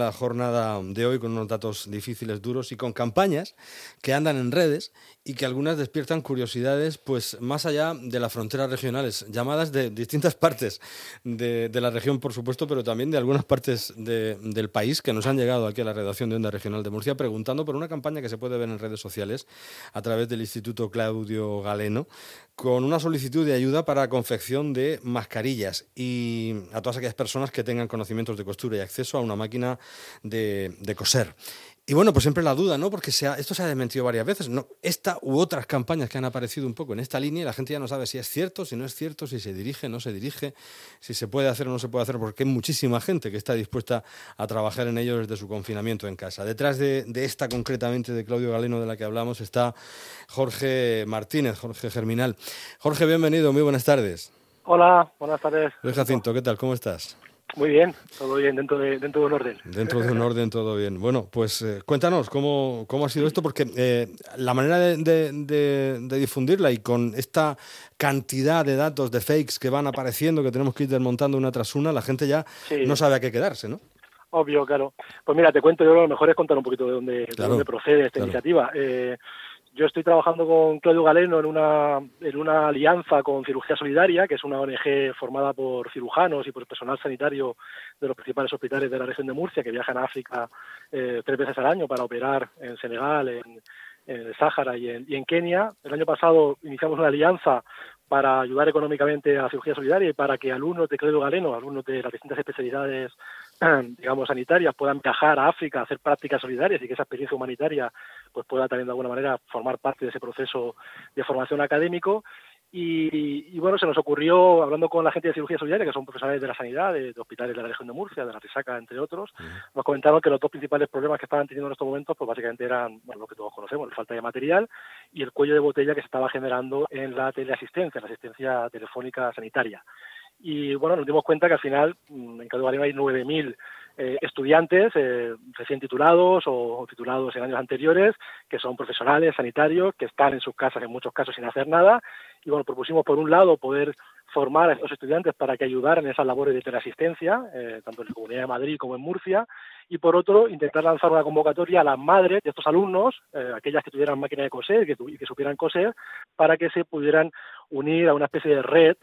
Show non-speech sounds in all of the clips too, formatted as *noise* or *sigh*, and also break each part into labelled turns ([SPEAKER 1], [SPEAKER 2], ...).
[SPEAKER 1] la jornada de hoy con unos datos difíciles, duros y con campañas que andan en redes y que algunas despiertan curiosidades, pues más allá de las fronteras regionales, llamadas de distintas partes de, la región, por supuesto, pero también de algunas partes del país que nos han llegado aquí a la redacción de Onda Regional de Murcia preguntando por una campaña que se puede ver en redes sociales a través del Instituto Claudio Galeno, con una solicitud de ayuda para confección de mascarillas y a todas aquellas personas que tengan conocimientos de costura y acceso a una máquina de, coser. Y bueno, pues siempre la duda, ¿no? Porque esto se ha desmentido varias veces. ¿no? Esta u otras campañas que han aparecido un poco en esta línea la gente ya no sabe si es cierto, si no es cierto, si se dirige, no se dirige, si se puede hacer o no se puede hacer, porque hay muchísima gente que está dispuesta a trabajar en ello desde su confinamiento en casa. Detrás de, de esta concretamente de Claudio Galeno de la que hablamos está Jorge Martínez, Jorge Germinal. Jorge, bienvenido, muy buenas tardes.
[SPEAKER 2] Hola, buenas tardes.
[SPEAKER 1] Luis Jacinto, ¿qué tal? ¿Cómo estás?
[SPEAKER 2] Muy bien, todo bien, dentro de, dentro de un orden.
[SPEAKER 1] Dentro de un orden, todo bien. Bueno, pues eh, cuéntanos cómo, cómo ha sido esto, porque eh, la manera de, difundirla y con esta cantidad de datos, de fakes que van apareciendo, que tenemos que ir desmontando una tras una, la gente ya no sabe a qué quedarse, ¿no?
[SPEAKER 2] Obvio, claro. Pues mira, te cuento, yo lo mejor es contar un poquito de dónde, de dónde procede esta iniciativa. Eh, yo estoy trabajando con Claudio Galeno en una, en una alianza con Cirugía Solidaria, que es una ONG formada por cirujanos y por personal sanitario de los principales hospitales de la región de Murcia, que viajan a África eh, tres veces al año para operar en Senegal, en, el Sáhara y en, y en Kenia. El año pasado iniciamos una alianza para ayudar económicamente a cirugía solidaria y para que alumnos de Credo Galeno, alumnos de las distintas especialidades, *clears throat* digamos, sanitarias, puedan viajar a África a hacer prácticas solidarias y que esa experiencia humanitaria pues pueda también de alguna manera formar parte de ese proceso de formación académico. Y, bueno, se nos ocurrió, hablando con la gente de cirugía solidaria, que son profesionales de la sanidad, de, hospitales de la región de Murcia, de la Risaca, entre otros, nos comentaron que los dos principales problemas que estaban teniendo en estos momentos, pues básicamente eran bueno, lo que todos conocemos, la falta de material y el cuello de botella que se estaba generando en la teleasistencia, en la asistencia telefónica sanitaria. Y bueno, nos dimos cuenta que al final mm, en Cadu hay 9.000 eh, estudiantes eh, recién titulados o, titulados en años anteriores, que son profesionales sanitarios, que están en sus casas en muchos casos sin hacer nada. Y bueno, propusimos por un lado poder formar a estos estudiantes para que ayudaran en esas labores de teleasistencia, eh, tanto en la Comunidad de Madrid como en Murcia, y por otro, intentar lanzar una convocatoria a las madres de estos alumnos, aquellas que tuvieran máquina de coser y que supieran coser, para que se pudieran unir a una especie de red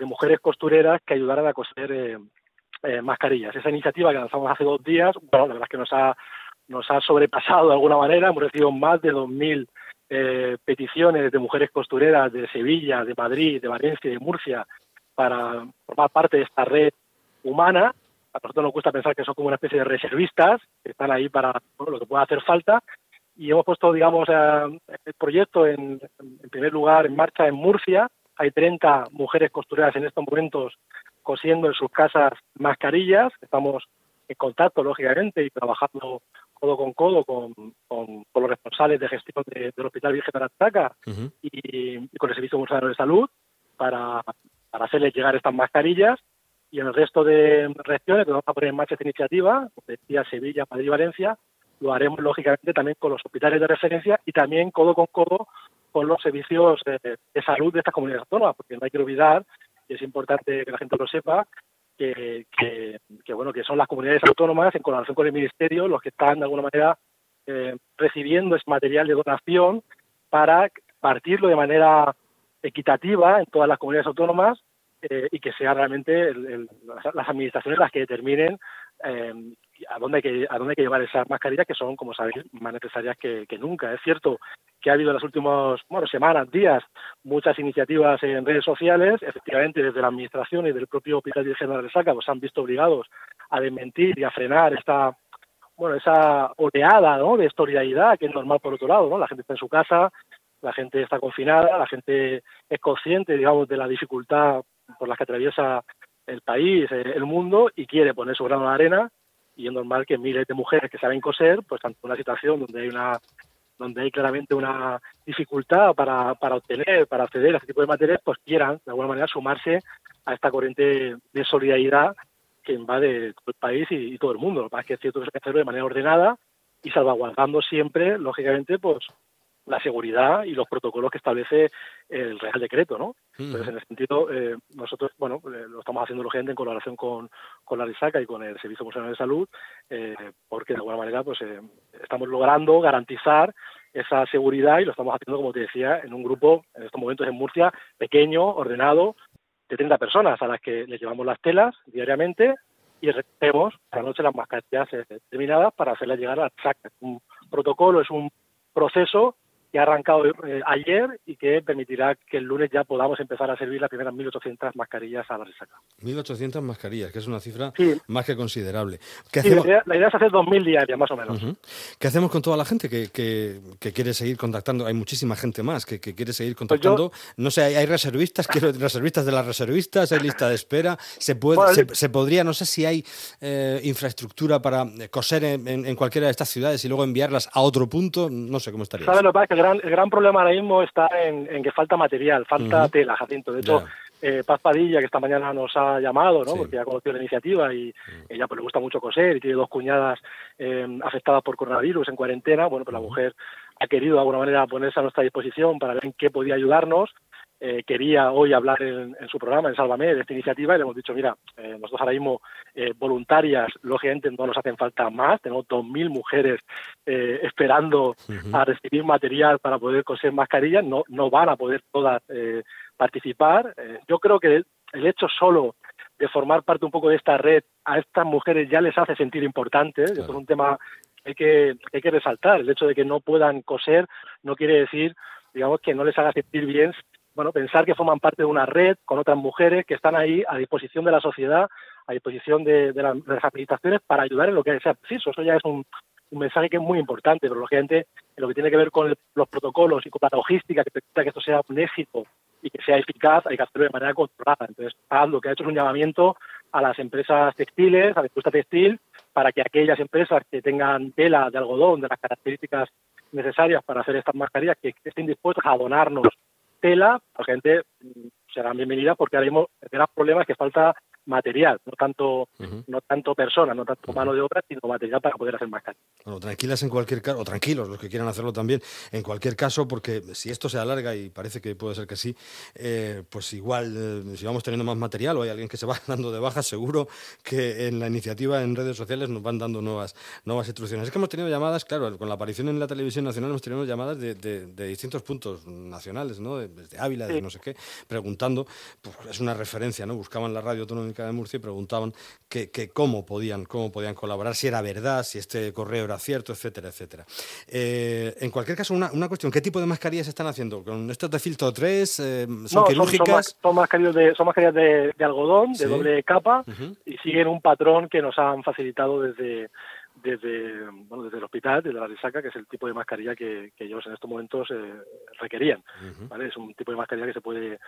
[SPEAKER 2] de mujeres costureras que ayudaran a coser eh, eh, mascarillas. Esa iniciativa que lanzamos hace dos días, bueno, la verdad es que nos ha, nos ha sobrepasado de alguna manera, hemos recibido más de 2.000 eh, peticiones de mujeres costureras de Sevilla, de Madrid, de Valencia y de Murcia para formar parte de esta red humana. A nosotros nos gusta pensar que son como una especie de reservistas que están ahí para lo que pueda hacer falta. Y hemos puesto, digamos, el proyecto en, en primer lugar en marcha en Murcia, hay 30 mujeres costureras en estos momentos cosiendo en sus casas mascarillas. Estamos en contacto, lógicamente, y trabajando codo con codo con, los responsables de gestión del Hospital Virgen de Arataca y, con el Servicio Municipal de Salud para, para hacerles llegar estas mascarillas. Y en el resto de regiones que vamos a poner en marcha esta iniciativa, como decía Sevilla, Madrid y Valencia, lo haremos lógicamente también con los hospitales de referencia y también codo con codo con los servicios de, salud de estas comunidades autónomas, porque no hay que olvidar, y es importante que la gente lo sepa, que, bueno que son las comunidades autónomas en colaboración con el ministerio los que están de alguna manera eh, recibiendo ese material de donación para partirlo de manera equitativa en todas las comunidades autónomas eh, y que sea realmente las, administraciones las que determinen eh, a dónde hay que a dónde hay que llevar esas mascarillas que son, como sabéis, más necesarias que, nunca. Es cierto que ha habido en las últimas bueno, semanas, días, muchas iniciativas en redes sociales. Efectivamente, desde la administración y del propio Hospital General de Saca, pues han visto obligados a desmentir y a frenar esta bueno esa oleada ¿no? de solidaridad que es normal por otro lado, ¿no? La gente está en su casa, la gente está confinada, la gente es consciente, digamos, de la dificultad por la que atraviesa el país, eh, el mundo y quiere poner su grano de arena y es normal que miles de mujeres que saben coser, pues ante una situación donde hay una donde hay claramente una dificultad para, para obtener, para acceder a este tipo de materiales, pues quieran de alguna manera sumarse a esta corriente de solidaridad que invade todo el país y, todo el mundo. Lo que pasa es que es cierto que se hacerlo de manera ordenada y salvaguardando siempre, lógicamente, pues la seguridad y los protocolos que establece el Real Decreto, ¿no? Entonces, en ese sentido, eh, nosotros, bueno, eh, lo estamos haciendo urgente en colaboración con, con la RISACA y con el Servicio Nacional de Salud, eh, porque de alguna manera, pues, estamos logrando garantizar esa seguridad y lo estamos haciendo, como te decía, en un grupo, en estos momentos en Murcia, pequeño, ordenado, de 30 personas a las que les llevamos las telas diariamente y recogemos la noche las mascarillas determinadas para hacerlas llegar a la RISACA. Es un protocolo, es un proceso que ha arrancado eh, ayer y que permitirá que el lunes ya podamos empezar a servir las primeras 1.800 mascarillas a la resaca.
[SPEAKER 1] 1.800 mascarillas, que es una cifra más que considerable.
[SPEAKER 2] la, idea, es hacer 2.000 diarias, más o menos.
[SPEAKER 1] ¿Qué hacemos con toda la gente que, que, quiere seguir contactando? Hay muchísima gente más que, quiere seguir pues contactando. no sé, hay, reservistas, quiero reservistas de las reservistas, hay lista de espera. Se, puede, se, podría, no sé si hay eh, infraestructura para coser en, cualquiera de estas ciudades y luego enviarlas a otro punto. No sé cómo estaría.
[SPEAKER 2] ¿Sabes lo que el gran problema ahora mismo está en, que falta material, falta tela, Jacinto. De hecho, eh, Paz Padilla, que esta mañana nos ha llamado, ¿no? porque ha conocido la iniciativa y ella pues, le gusta mucho coser y tiene dos cuñadas eh, afectadas por coronavirus en cuarentena, bueno, pues la mujer ha querido de alguna manera ponerse a nuestra disposición para ver en qué podía ayudarnos eh, quería hoy hablar en, su programa, en Sálvame, de esta iniciativa y le hemos dicho, mira, eh, nosotros ahora mismo eh, voluntarias, lógicamente no nos hacen falta más, tenemos 2.000 mujeres esperando a recibir material para poder coser mascarillas, no, no van a poder todas participar. yo creo que el hecho solo de formar parte un poco de esta red a estas mujeres ya les hace sentir importantes, es un tema que hay que hay que resaltar, el hecho de que no puedan coser no quiere decir digamos que no les haga sentir bien bueno, pensar que forman parte de una red con otras mujeres que están ahí a disposición de la sociedad, a disposición de, las administraciones para ayudar en lo que sea preciso. Eso ya es un, mensaje que es muy importante, pero lógicamente en lo que tiene que ver con los protocolos y con la logística que permita que esto sea un éxito y que sea eficaz, hay que hacerlo de manera controlada. Entonces, lo que ha hecho es un llamamiento a las empresas textiles, a la industria textil, para que aquellas empresas que tengan tela de algodón de las características necesarias para hacer estas mascarillas, que estén dispuestas a donarnos tela, la gente mm, será bienvenida porque ahora mismo el gran problema es que falta material, no tanto, no tanto personas, no tanto mano de obra, sino material para poder hacer más
[SPEAKER 1] Bueno, tranquilas en cualquier caso, o tranquilos los que quieran hacerlo también, en cualquier caso, porque si esto se alarga, y parece que puede ser que sí, eh, pues igual, eh, si vamos teniendo más material o hay alguien que se va *laughs* dando de baja, seguro que en la iniciativa en redes sociales nos van dando nuevas, nuevas instrucciones. Es que hemos tenido llamadas, claro, con la aparición en la televisión nacional hemos tenido llamadas de, de, distintos puntos nacionales, ¿no? Desde Ávila, de no sé qué, preguntando, pues es una referencia, ¿no? Buscaban la radio autonómica de Murcia y preguntaban que, cómo, podían, cómo podían colaborar, si era verdad, si este correo era cierto, etcétera, etcétera. Eh, en cualquier caso, una, cuestión, ¿qué tipo de mascarillas están haciendo? ¿Con estos de filtro 3? Eh, ¿Son quirúrgicas?
[SPEAKER 2] Son, mascarillas, de, son mascarillas de, algodón, de doble capa, y siguen un patrón que nos han facilitado desde desde, bueno, desde el hospital, desde la risaca, que es el tipo de mascarilla que, ellos en estos momentos eh, requerían. ¿vale? Es un tipo de mascarilla que se puede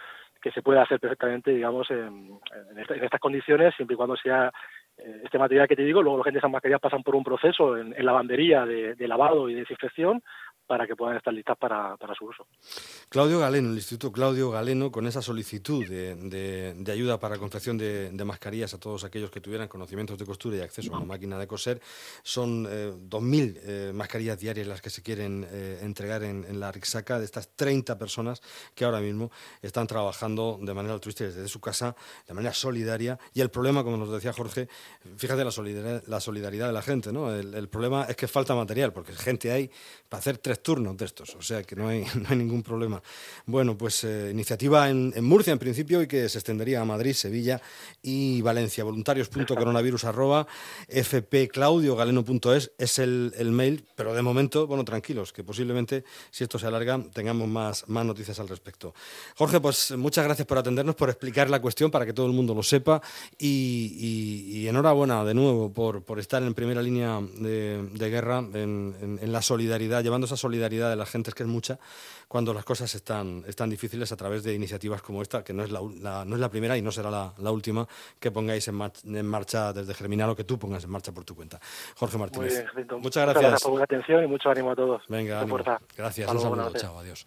[SPEAKER 2] que se puede hacer perfectamente, digamos, en, estas condiciones, siempre y cuando sea eh, este material que te digo. Luego, la gente de esas mascarillas pasan por un proceso en, lavandería de, de, lavado y desinfección para que puedan estar listas para, su uso.
[SPEAKER 1] Claudio Galeno, el Instituto Claudio Galeno, con esa solicitud de, ayuda para confección de, mascarillas a todos aquellos que tuvieran conocimientos de costura y acceso a una máquina de coser, son 2.000 eh, eh, mascarillas diarias las que se quieren eh, entregar en, la Rixaca de estas 30 personas que ahora mismo están trabajando de manera altruista desde su casa, de manera solidaria. Y el problema, como nos decía Jorge, fíjate la solidaridad, la solidaridad de la gente, ¿no? El, el problema es que falta material, porque gente hay para hacer tres turnos de estos, o sea que no hay, *laughs* no hay ningún problema. Bueno, pues eh, iniciativa en, Murcia en principio y que se extendería a Madrid, Sevilla y Valencia. Voluntarios.coronavirus arroba fpclaudiogaleno.es es el, el, mail, pero de momento, bueno, tranquilos, que posiblemente si esto se alarga tengamos más, más noticias al respecto. Jorge, pues muchas gracias por atendernos, por explicar la cuestión para que todo el mundo lo sepa y, enhorabuena de nuevo por, por, estar en primera línea de, guerra en, en la solidaridad, llevando esa solidaridad de la gente, es que es mucha, cuando las cosas están, están difíciles a través de iniciativas como esta, que no es la, no es la primera y no será la, última que pongáis en, en, marcha desde Germinal o que tú pongas en marcha por tu cuenta. Jorge Martínez.
[SPEAKER 2] muchas gracias. por la atención y mucho ánimo a todos.
[SPEAKER 1] Venga, Gracias. Un saludo. Chao, adiós.